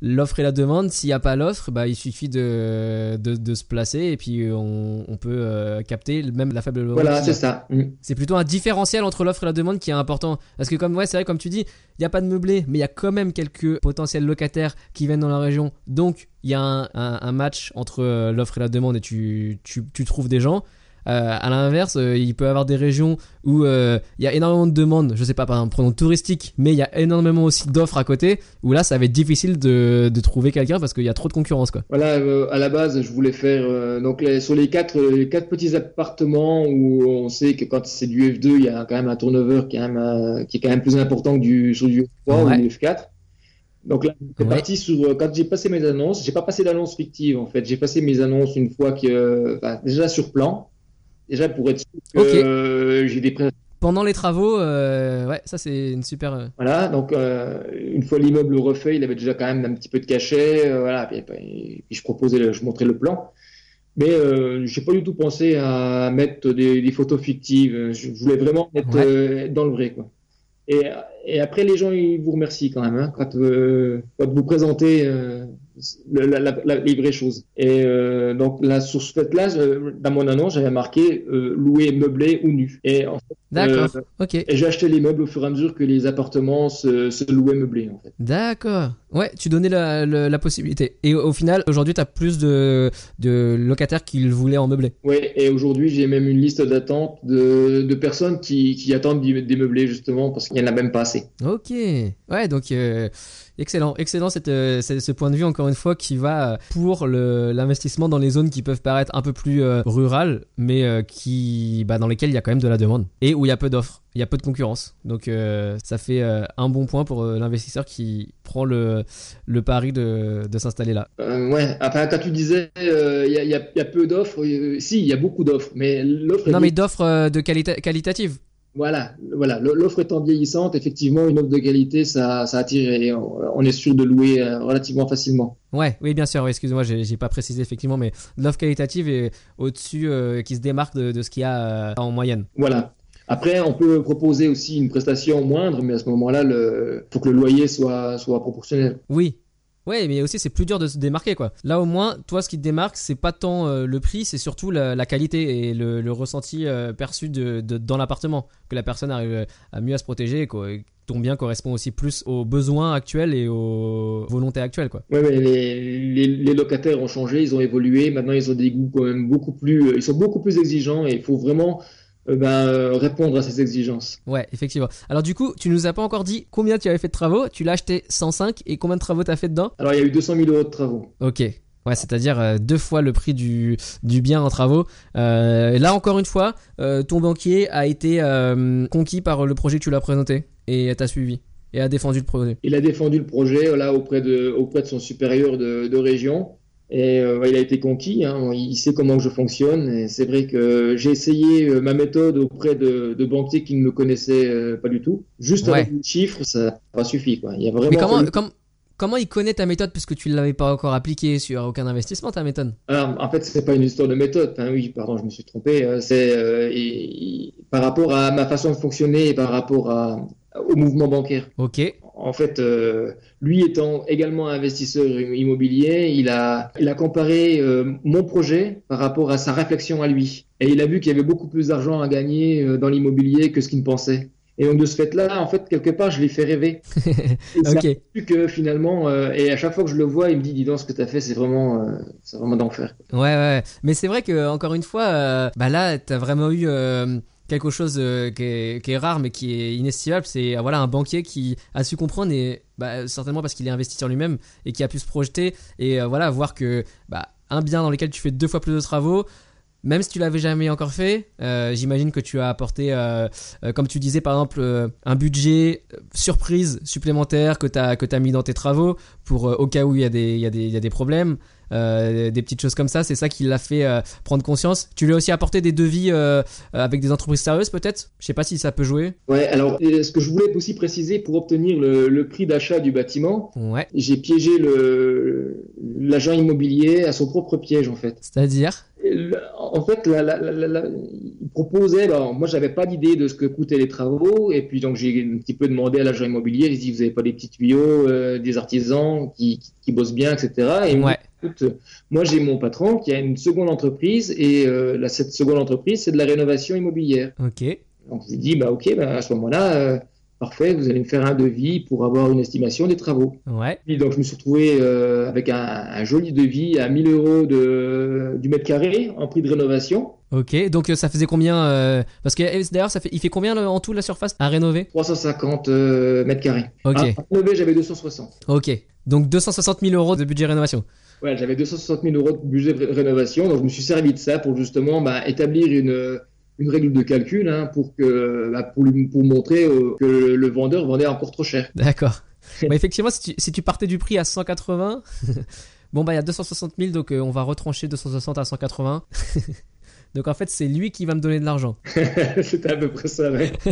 l'offre et la demande. S'il n'y a pas l'offre, bah, il suffit de, de, de se placer et puis on, on peut euh, capter même la faible. Voilà, c'est ça. Mm. C'est plutôt un différentiel entre l'offre et la demande qui est important. Parce que comme ouais, c'est vrai, comme tu dis, il n'y a pas de meublé, mais il y a quand même quelques potentiels locataires qui viennent dans la région. Donc il y a un, un- un match entre euh, l'offre et la demande et tu, tu, tu trouves des gens. Euh, à l'inverse, euh, il peut y avoir des régions où euh, il y a énormément de demandes, je sais pas, par exemple, prenons touristique, mais il y a énormément aussi d'offres à côté, où là, ça va être difficile de, de trouver quelqu'un parce qu'il y a trop de concurrence, quoi. Voilà, euh, à la base, je voulais faire donc les- sur les quatre, les quatre petits appartements où on sait que quand c'est du F2, il y a quand même un turnover qui est quand même, qui est quand même plus important que du sur du F3 Ouais. ou du F4. Donc là, Ouais. parti sur quand j'ai passé mes annonces, j'ai pas passé d'annonces fictives en fait, j'ai passé mes annonces une fois que enfin, déjà sur plan, déjà pour être sûr que euh, j'ai des pré- Pendant les travaux, euh, ouais, ça c'est une super. euh, Voilà, donc euh, une fois l'immeuble refait, il avait déjà quand même un petit peu de cachet, voilà, puis, puis- puis je proposais, le- je montrais le plan. Mais euh, j'ai pas du tout pensé à mettre des, des photos fictives. Je voulais vraiment être, Ouais. euh, dans le vrai, quoi. Et, et après, les gens, ils vous remercient quand même. Hein, quand, euh, quand vous présentez euh, la, la, la, les vraies choses. Et euh, donc là, sur ce fait-là, dans mon annonce, j'avais marqué euh, louer meublé ou nu. Et en fait, D'accord. ok. Et j'ai acheté les meubles au fur et à mesure que les appartements se, se louaient meublés, en fait. D'accord. Ouais, tu donnais la, la, possibilité. Et au, au final, aujourd'hui, tu as plus de, de locataires qui le voulaient en meublé. Ouais, et aujourd'hui, j'ai même une liste d'attente de, de personnes qui, qui attendent des meublés, justement, parce qu'il n'y en a même pas assez. Ok. Ouais, donc. Euh... Excellent, excellent cette, euh, ce point de vue encore une fois qui va pour le- l'investissement dans les zones qui peuvent paraître un peu plus euh, rurales, mais euh, qui, bah, dans lesquelles il y a quand même de la demande et où il y a peu d'offres, il y a peu de concurrence. Donc euh, ça fait euh, un bon point pour euh, l'investisseur qui prend le, le pari de, de s'installer là. Euh, ouais, enfin, quand tu disais euh, il y, y a- il y a peu d'offres, euh, si, il y a beaucoup d'offres, mais l'offre est Non mais d'offres euh, de qualité qualitative. Voilà, voilà. L'offre étant vieillissante, effectivement, une offre de qualité, ça, ça attire et on, on est sûr de louer euh, relativement facilement. Ouais, oui, bien sûr. oui, Excuse-moi, j'ai j'ai pas précisé effectivement, mais l'offre qualitative est au-dessus, euh, qui se démarque de, de ce qu'il y a euh, en moyenne. Voilà. Après, on peut proposer aussi une prestation moindre, mais à ce moment-là, il faut que le loyer soit, soit proportionnel. Oui. Ouais, mais aussi c'est plus dur de se démarquer quoi. Là au moins, toi ce qui te démarque, c'est pas tant euh, le prix, c'est surtout la, qualité et le, ressenti euh, perçu de, dans l'appartement, que la personne arrive euh, à mieux à se protéger quoi, et ton bien correspond aussi plus aux besoins actuels et aux volontés actuelles quoi. Ouais, mais les, les, locataires ont changé, ils ont évolué. Maintenant, ils ont des goûts quand même beaucoup plus, ils sont beaucoup plus exigeants et il faut vraiment euh, ben, euh, répondre à ces exigences. Ouais, effectivement. Alors du coup, tu nous as pas encore dit combien tu avais fait de travaux. Tu l'as acheté 105 et combien de travaux t'as fait dedans? Alors, il y a eu 200 000 euros de travaux. Ok. Ouais, c'est-à-dire euh, deux fois le prix du, du bien en travaux. Euh, là, encore une fois, ton banquier a été conquis par le projet que tu l'as présenté et t'a suivi et a défendu le projet. Il a défendu le projet là auprès de, auprès de son supérieur de, de région et euh, il a été conquis. Hein, il sait comment je fonctionne et c'est vrai que j'ai essayé euh, ma méthode auprès de, de banquiers qui ne me connaissaient euh, pas du tout. Juste Ouais. avec les chiffres, ça n'a pas suffi. Quoi. Il y a vraiment Mais comment, fallu- com- comment il connaît ta méthode? Puisque tu ne l'avais pas encore appliquée sur aucun investissement, ta méthode Alors, en fait, c'est pas une histoire de méthode. Enfin, oui, pardon, je me suis trompé. C'est par rapport à ma façon de fonctionner et par rapport à, au mouvement bancaire. Ok. En fait, euh, lui étant également investisseur immobilier, il a, il a comparé euh, mon projet par rapport à sa réflexion à lui. Et il a vu qu'il y avait beaucoup plus d'argent à gagner euh, dans l'immobilier que ce qu'il ne pensait. Et donc de ce fait-là, en fait, quelque part, je l'ai fait rêver. Et que finalement, euh, et à chaque fois que je le vois, il me dit, dis donc, ce que tu as fait, c'est vraiment, euh, c'est vraiment d'enfer. Ouais, ouais. Mais c'est vrai que encore une fois, euh, bah là, t'as vraiment eu quelque chose euh, qui, est, rare mais qui est inestimable. C'est euh, voilà un banquier qui a su comprendre et bah, certainement parce qu'il est investisseur lui-même et qui a pu se projeter et euh, voilà voir que bah, un bien dans lequel tu fais deux fois plus de travaux. Même si tu l'avais jamais encore fait, j'imagine que tu as apporté, comme tu disais par exemple, un budget surprise supplémentaire que tu as, que as mis dans tes travaux pour au cas où il y, y, il y a des problèmes, euh, des petites choses comme ça. C'est ça qui l'a fait euh, prendre conscience. Tu lui as aussi apporté des devis euh, avec des entreprises sérieuses peut-être? Je sais pas si ça peut jouer. Ouais, alors, ce que je voulais aussi préciser pour obtenir le, le prix d'achat du bâtiment, Ouais. j'ai piégé l'agent immobilier à son propre piège, en fait. C'est-à-dire? En fait, la, il proposait, bon, moi j'avais pas d'idée de ce que coûtaient les travaux, et puis donc j'ai un petit peu demandé à l'agent immobilier, j'ai dit vous avez pas des petits tuyaux, des artisans qui, qui, qui bossent bien, etc. Et Ouais. Écoute, moi j'ai mon patron qui a une seconde entreprise, et euh, cette seconde entreprise c'est de la rénovation immobilière. Ok. Donc je lui dis bah ok, bah, à ce moment-là, euh, parfait, vous allez me faire un devis pour avoir une estimation des travaux. Ouais. Et donc je me suis retrouvé euh, avec un, un joli devis à 1000 euros de, du mètre carré en prix de rénovation. Ok. Donc euh, ça faisait combien euh, Parce que euh, d'ailleurs, ça fait, il fait combien le- en tout la surface à rénover? 350 euh, mètres carrés. Ok. Ah, à rénover, j'avais 260. Ok. Donc 260 000 euros de budget rénovation. Ouais, j'avais 260 000 euros de budget de ré- rénovation, donc je me suis servi de ça pour justement bah, établir une, une règle de calcul hein, pour, que, bah, pour, lui- pour montrer euh, que le, le vendeur vendait encore trop cher. D'accord. bah, effectivement, si tu, si tu partais du prix à 180, bon bah il y a 260 000, donc euh, on va retrancher 260 à 180. donc en fait, c'est lui qui va me donner de l'argent. C'était à peu près ça, ouais.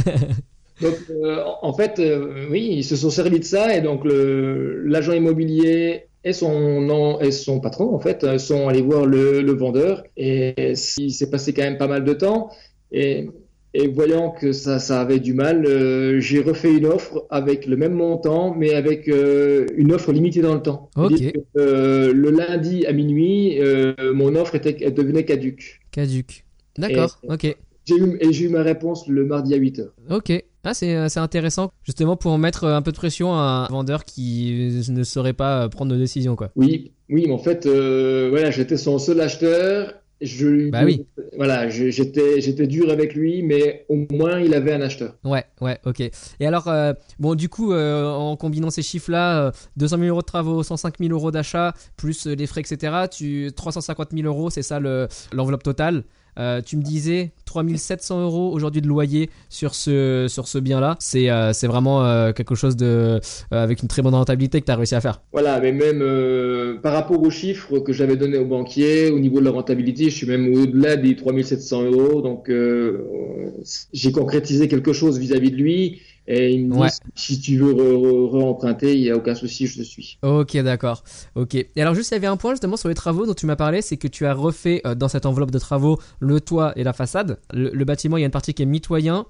Donc, euh, en fait, euh, oui, ils se sont servis de ça et donc l'agent immobilier et son nom et son patron, en fait, euh, sont allés voir le, le vendeur et il s'est passé quand même pas mal de temps et Et voyant que ça, ça avait du mal, euh, j'ai refait une offre avec le même montant, mais avec euh, une offre limitée dans le temps. Ok. C'est-à-dire que, euh, le lundi à minuit, mon offre était, elle devenait caduque. Caduc. D'accord, ok. J'ai eu, et j'ai eu ma réponse le mardi à 8 heures. Ok. Ah, c'est c'est intéressant, justement pour mettre un peu de pression à un vendeur qui ne saurait pas prendre de décision, quoi. Oui, oui, mais en fait, voilà, j'étais son seul acheteur. Je Bah oui. voilà, j'étais, j'étais dur avec lui, mais au moins il avait un acheteur. Ouais, ouais, ok. Et alors, euh, bon, du coup, euh, en combinant ces chiffres-là, euh, 200 000 euros de travaux, 105 000 euros d'achat, plus euh, les frais, etc., tu, 350 000 euros, c'est ça le- l'enveloppe totale. Euh, tu me disais 3700 euros aujourd'hui de loyer sur ce, sur ce bien-là. C'est euh, vraiment euh, quelque chose de, avec une très bonne rentabilité que tu as réussi à faire. Voilà, mais même par rapport aux chiffres que j'avais donnés au banquier, au niveau de la rentabilité, je suis même au-delà des 3700 euros. Donc, j'ai concrétisé quelque chose vis-à-vis de lui. Et il me dit, Ouais. si tu veux re- re- re-emprunter, il n'y a aucun souci, je te suis. Ok, d'accord. Ok. Et alors, juste, il y avait un point justement sur les travaux dont tu m'as parlé, c'est que tu as refait euh, dans cette enveloppe de travaux le toit et la façade. Le, le bâtiment, il y a une partie qui est mitoyen.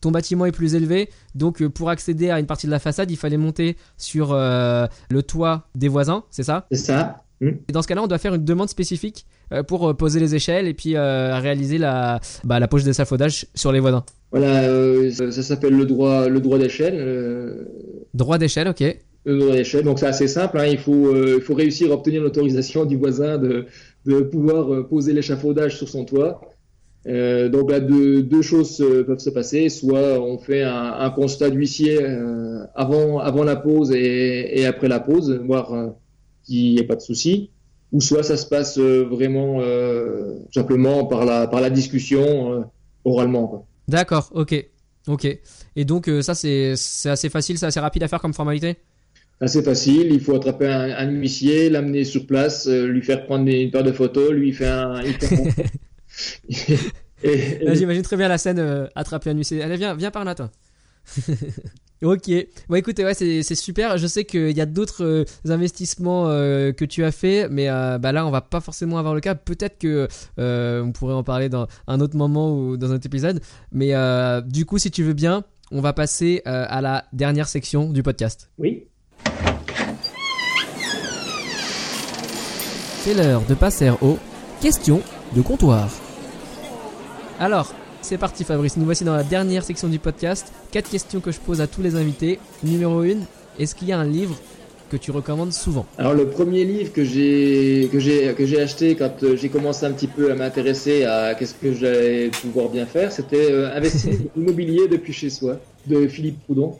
Ton bâtiment est plus élevé, donc euh, pour accéder à une partie de la façade, il fallait monter sur euh, le toit des voisins, c'est ça? C'est ça Hmm Et dans ce cas-là, on doit faire une demande spécifique pour euh, poser les échelles et puis euh, réaliser la, bah, la poche d'échafaudage sur les voisins. Voilà, euh, ça, ça s'appelle le droit, le droit d'échelle. euh, Droit d'échelle, ok. le droit d'échelle. Donc c'est assez simple. hein. Il faut, euh, il faut réussir à obtenir l'autorisation du voisin de, de pouvoir euh, poser l'échafaudage sur son toit. Euh, donc là, deux, deux choses euh, peuvent se passer. Soit on fait un, un constat d'huissier euh, avant, avant la pause et, et après la pause, voir euh, qu'il n'y ait pas de souci. Ou soit ça se passe euh, vraiment euh, simplement par la, par la discussion euh, oralement. D'accord, ok. Ok. Et donc, ça, c'est assez facile, c'est assez rapide à faire comme formalité? Assez facile, il faut attraper un, un huissier, l'amener sur place, euh, lui faire prendre une paire de photos, lui faire un. et, J'imagine très bien la scène euh, attraper un huissier. Allez, viens, viens par là, toi. ok. Bon, écoute, ouais, c'est c'est super. Je sais qu'il y a d'autres euh, investissements euh, que tu as fait, mais euh, bah là, on va pas forcément avoir le cas. Peut-être que euh, on pourrait en parler dans un autre moment ou dans un autre épisode. Mais euh, du coup, si tu veux bien, on va passer euh, à la dernière section du podcast. oui. C'est l'heure de passer aux questions de comptoir. Alors, c'est parti Fabrice, nous voici dans la dernière section du podcast. Quatre questions que je pose à tous les invités. Numéro 1, est-ce qu'il y a un livre que tu recommandes souvent Alors le premier livre que j'ai que j'ai que j'ai acheté quand euh, j'ai commencé un petit peu à m'intéresser à qu'est-ce que j'allais pouvoir bien faire, c'était euh, Investir immobilier depuis chez soi de Philippe Proudhon.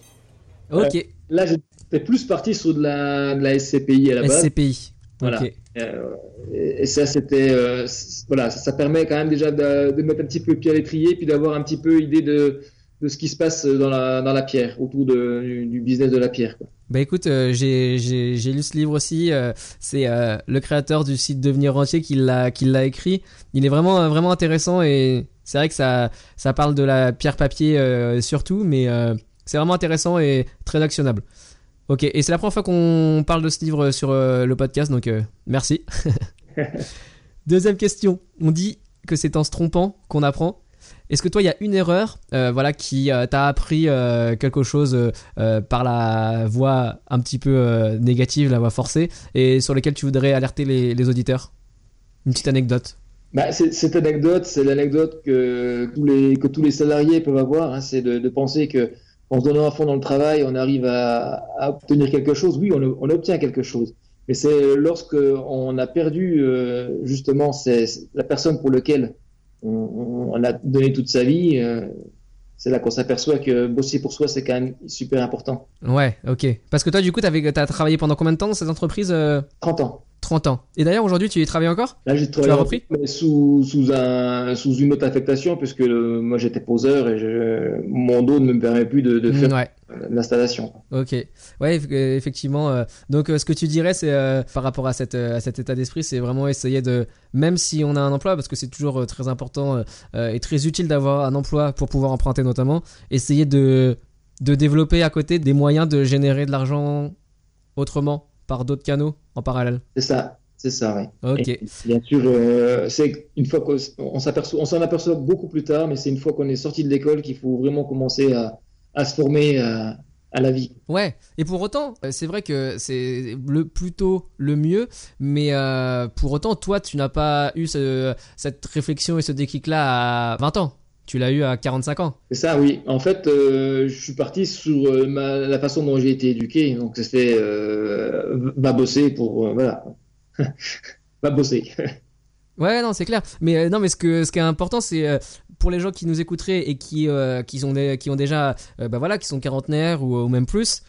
Ok, Là, j'étais plus parti sur de la, de la SCPI à la base. SCPI. Voilà. Euh, et et ça, c'était, euh, voilà, ça, ça permet quand même déjà de, de mettre un petit peu le pied à l'étrier, puis d'avoir un petit peu idée de, de ce qui se passe dans la, dans la pierre, autour de, du, du business de la pierre. Quoi. Bah écoute, euh, j'ai lu ce livre aussi. euh, c'est euh, le créateur du site Devenir Rentier qui l'a écrit. Il est vraiment vraiment intéressant et c'est vrai que ça ça parle de la pierre papier surtout, mais c'est vraiment intéressant et très actionnable. Ok, et c'est la première fois qu'on parle de ce livre sur euh, le podcast, donc euh, merci. Deuxième question. On dit que c'est en se trompant qu'on apprend. Est-ce que toi, il y a une erreur, euh, voilà, qui euh, t'a appris euh, quelque chose euh, euh, par la voie un petit peu euh, négative, la voie forcée, et sur lesquelles tu voudrais alerter les, les auditeurs? Une petite anecdote. Bah, cette anecdote, c'est l'anecdote que tous les, que tous les salariés peuvent avoir, hein, c'est de, de penser que en se donnant à fond dans le travail, on arrive à, à obtenir quelque chose. Oui, on, on obtient quelque chose. Mais c'est lorsque on a perdu euh, justement la personne pour laquelle on, on a donné toute sa vie, euh, c'est là qu'on s'aperçoit que bosser pour soi, c'est quand même super important. Ouais, ok. Parce que toi, du coup, t'avais- t'as travaillé pendant combien de temps dans cette entreprise euh, 30 ans. 30 ans. Et d'ailleurs, aujourd'hui, tu y travailles encore? Là, j'ai travaillé as repris? mais sous, sous, un, sous une autre affectation, puisque euh, moi j'étais poseur et je, mon dos ne me permet plus de, de faire Ouais. l'installation. Ok. Ouais, euh, effectivement. euh, donc, euh, ce que tu dirais, c'est euh, par rapport à, cette, euh, à cet état d'esprit, c'est vraiment essayer de, même si on a un emploi, parce que c'est toujours euh, très important euh, euh, et très utile d'avoir un emploi pour pouvoir emprunter notamment, essayer de, de développer à côté des moyens de générer de l'argent autrement, par d'autres canaux, en parallèle. C'est ça. C'est ça, oui. Ok. Et bien sûr, euh, c'est une fois qu'on on s'aperçoit, on s'en aperçoit beaucoup plus tard, mais c'est une fois qu'on est sorti de l'école qu'il faut vraiment commencer à, à se former à, à la vie. Ouais, et pour autant, euh, c'est vrai que c'est le plutôt le mieux, mais euh, pour autant, toi, tu n'as pas eu ce- cette réflexion et ce déclic-là à 20 ans. Tu l'as eu à 45 ans. C'est ça, oui. En fait, euh, je suis parti sur euh, ma, la façon dont j'ai été éduqué. Donc, c'était euh, va bosser pour euh, voilà, va bosser. Ouais, non, c'est clair. Mais non, mais ce que ce qui est important, c'est pour les gens qui nous écouteraient et qui euh, qui ont des- qui ont déjà, euh, bah voilà, qui sont quarantenaires ou, ou même plus,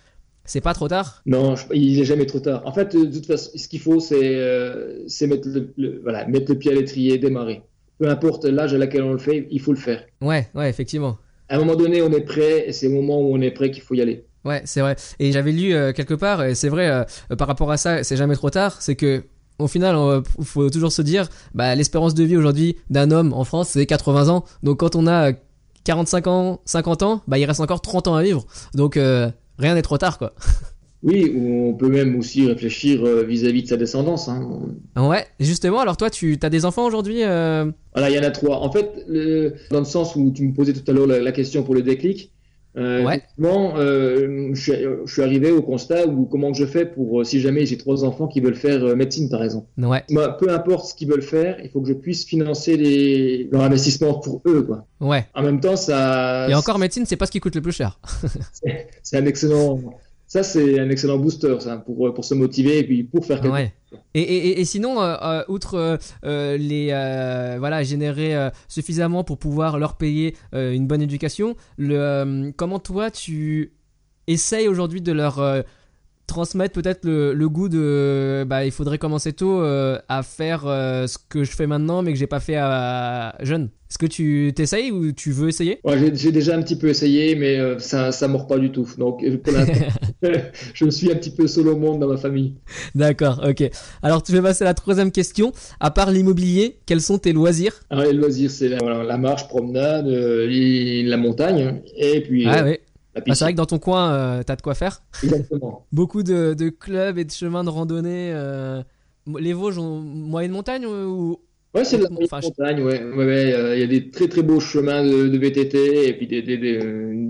c'est pas trop tard. Non, je- il est jamais trop tard. En fait, de toute façon, ce qu'il faut, c'est euh, mettre le, le- voilà, mettre le pied à l'étrier, démarrer. Peu importe l'âge à laquelle on le fait, il faut le faire. Ouais, ouais, effectivement. À un moment donné, on est prêt, et c'est au moment où on est prêt qu'il faut y aller. Ouais, c'est vrai. Et j'avais lu euh, quelque part, et c'est vrai, euh, par rapport à ça, c'est jamais trop tard, c'est que au final, il faut toujours se dire, bah, l'espérance de vie aujourd'hui d'un homme en France, c'est 80 ans. Donc quand on a euh, 45 ans, 50 ans, bah, il reste encore 30 ans à vivre. Donc euh, rien n'est trop tard, quoi. Oui, ou on peut même aussi réfléchir euh, vis-à-vis de sa descendance. hein. Ouais, justement, alors toi, tu as des enfants aujourd'hui euh, Voilà, il y en a trois. En fait, le- dans le sens où tu me posais tout à l'heure la, la question pour le déclic, euh, Ouais. euh, je, suis, je suis arrivé au constat où comment je fais pour, si jamais j'ai trois enfants qui veulent faire médecine, par exemple. Ouais, Moi, peu importe ce qu'ils veulent faire, il faut que je puisse financer les, leur investissement pour eux. Quoi. ouais. En même temps, ça, Et encore médecine, c'est pas ce qui coûte le plus cher. c'est un excellent, ça c'est un excellent booster, ça, pour, pour se motiver et puis pour faire quelque Ouais. Et, et, et- et sinon, euh, euh, outre euh, euh, les euh, voilà générer euh, suffisamment pour pouvoir leur payer euh, une bonne éducation, le euh, comment toi tu essayes aujourd'hui de leur euh, transmettre peut-être le, le goût de bah il faudrait commencer tôt euh, à faire euh, ce que je fais maintenant mais que j'ai pas fait à, jeune. Est-ce que tu t'essayes ou tu veux essayer? Ouais, j'ai- déjà un petit peu essayé, mais euh, ça, ça mord pas du tout. Donc, euh, pour l'instant, je me suis un petit peu au monde dans ma famille. D'accord, ok. Alors tu vais passer à la troisième question. À part l'immobilier, quels sont tes loisirs? Alors, les loisirs, c'est la, voilà, la marche, promenade, la montagne, hein, et puis Ah la Bah, c'est vrai que dans ton coin, euh, t'as de quoi faire. Exactement. Beaucoup de, de clubs et de chemins de randonnée. euh, Les Vosges ont moyenne montagne ou Ouais, c'est de la Enfin, je- montagne, ouais. ouais, ouais, euh, Il y a des très très beaux chemins de, de VTT et puis des, des, des,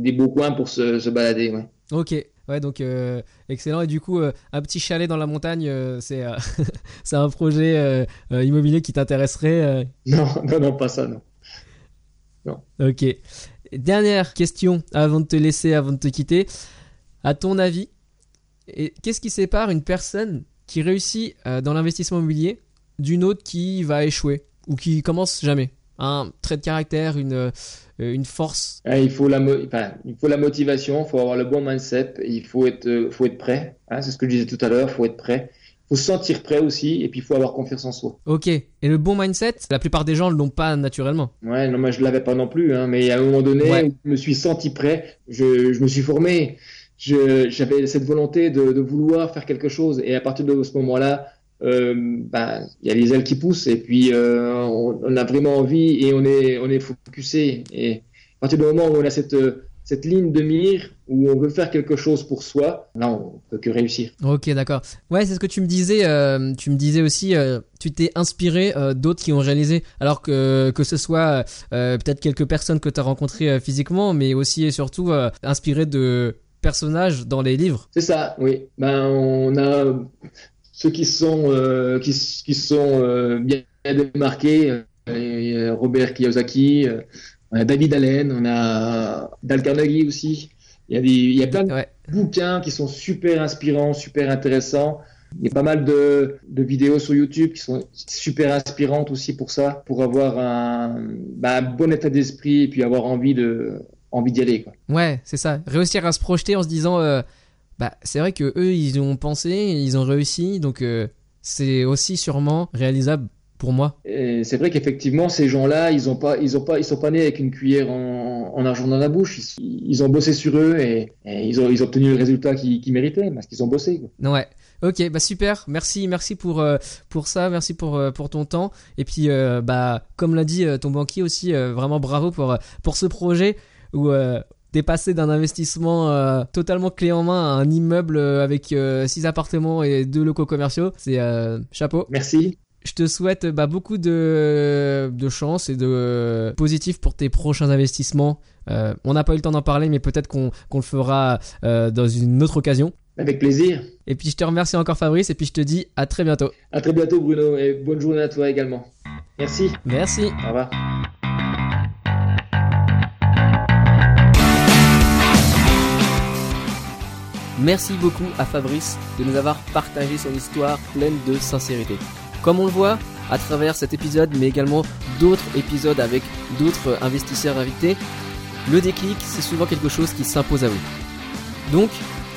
des beaux coins pour se, se balader, ouais. Ok, ouais, donc euh, excellent. Et du coup, euh, un petit chalet dans la montagne, euh, c'est c'est un projet immobilier qui t'intéresserait. Non, non, non, pas ça, non. Ok. Dernière question avant de te laisser, avant de te quitter. À ton avis, qu'est-ce qui sépare une personne qui réussit euh, dans l'investissement immobilier d'une autre qui va échouer ou qui commence jamais? Un trait de caractère, une, euh, force? Ah, il faut la, il faut la motivation, il faut avoir le bon mindset, et il faut être, euh, faut être prêt. Hein, c'est ce que je disais tout à l'heure, il faut être prêt. Faut se sentir prêt aussi, et puis il faut avoir confiance en soi. Ok. Et le bon mindset, la plupart des gens ne l'ont pas naturellement. Ouais, non, moi je l'avais pas non plus, hein, mais à un moment donné, Ouais. je me suis senti prêt, je, je me suis formé, j'avais cette volonté de, de vouloir faire quelque chose, et à partir de ce moment-là, euh, ben, il y a les ailes qui poussent, et puis euh, on, on a vraiment envie, et on est, on est focusé, et à partir du moment où on a cette, euh, cette ligne de mire, où on veut faire quelque chose pour soi, là on peut que réussir. Ok, d'accord. Ouais, c'est ce que tu me disais. euh, tu me disais aussi, euh, tu t'es inspiré euh, d'autres qui ont réalisé, alors que que ce soit peut-être quelques personnes que tu as rencontrées physiquement, mais aussi et surtout inspiré de personnages dans les livres. C'est ça, oui. Ben, on a ceux qui sont qui, qui sont bien démarqués. Robert Kiyosaki, on a David Allen, on a Dal Carnegie aussi. Il y a des, il y a plein de Ouais. bouquins qui sont super inspirants, super intéressants. Il y a pas mal de, de vidéos sur YouTube qui sont super inspirantes aussi pour ça, pour avoir un, un bon état d'esprit et puis avoir envie de envie d'y aller. Quoi. Ouais, c'est ça. Réussir à se projeter en se disant, euh, bah c'est vrai que eux ils ont pensé, ils ont réussi, donc euh, c'est aussi sûrement réalisable pour moi. C'est vrai qu'effectivement, ces gens-là, ils ont pas, ils ont pas, ils sont pas nés avec une cuillère en, en argent dans la bouche. Ils, ils ont bossé sur eux et, et ils ont, ils ont obtenu le résultat qu'ils qu'ils méritaient parce qu'ils ont bossé. quoi. Ouais. Ok, bah super. Merci, merci pour euh, pour ça, merci pour euh, pour ton temps. Et puis euh, bah comme l'a dit ton banquier aussi, vraiment bravo pour pour ce projet où T'es passé d'un investissement euh, totalement clé en main à un immeuble avec 6 euh, appartements et deux locaux commerciaux. C'est chapeau. Merci. Je te souhaite bah, beaucoup de, de chance et de positif pour tes prochains investissements. on n'a pas eu le temps d'en parler, mais peut-être qu'on le fera dans une autre occasion. Avec plaisir. Et puis je te remercie encore Fabrice et puis je te dis à très bientôt. À très bientôt Bruno et bonne journée à toi également. Merci. Merci. Au revoir. Merci beaucoup à Fabrice de nous avoir partagé son histoire pleine de sincérité. Comme on le voit à travers cet épisode, mais également d'autres épisodes avec d'autres investisseurs invités, le déclic, c'est souvent quelque chose qui s'impose à vous. Donc,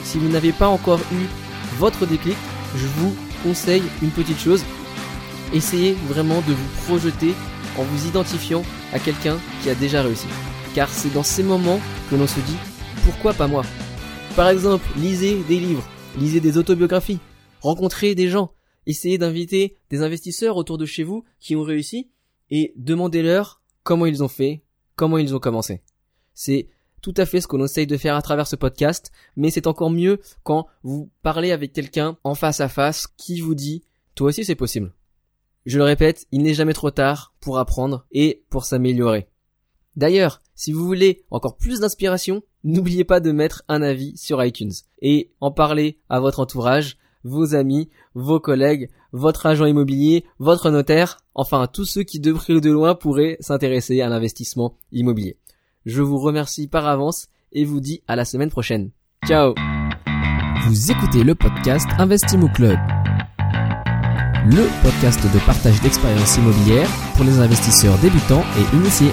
si vous n'avez pas encore eu votre déclic, je vous conseille une petite chose. Essayez vraiment de vous projeter en vous identifiant à quelqu'un qui a déjà réussi. Car c'est dans ces moments que l'on se dit pourquoi pas moi? Par exemple, lisez des livres, lisez des autobiographies, rencontrez des gens, essayez d'inviter des investisseurs autour de chez vous qui ont réussi et demandez-leur comment ils ont fait, comment ils ont commencé. C'est tout à fait ce qu'on essaye de faire à travers ce podcast, mais c'est encore mieux quand vous parlez avec quelqu'un en face à face qui vous dit toi aussi c'est possible. Je le répète, il n'est jamais trop tard pour apprendre et pour s'améliorer. D'ailleurs, si vous voulez encore plus d'inspiration, n'oubliez pas de mettre un avis sur iTunes et en parler à votre entourage, vos amis, vos collègues, votre agent immobilier, votre notaire, enfin tous ceux qui de près ou de loin pourraient s'intéresser à l'investissement immobilier. Je vous remercie par avance et vous dis à la semaine prochaine. Ciao Vous écoutez le podcast Investimo Club, le podcast de partage d'expériences immobilières pour les investisseurs débutants et initiés.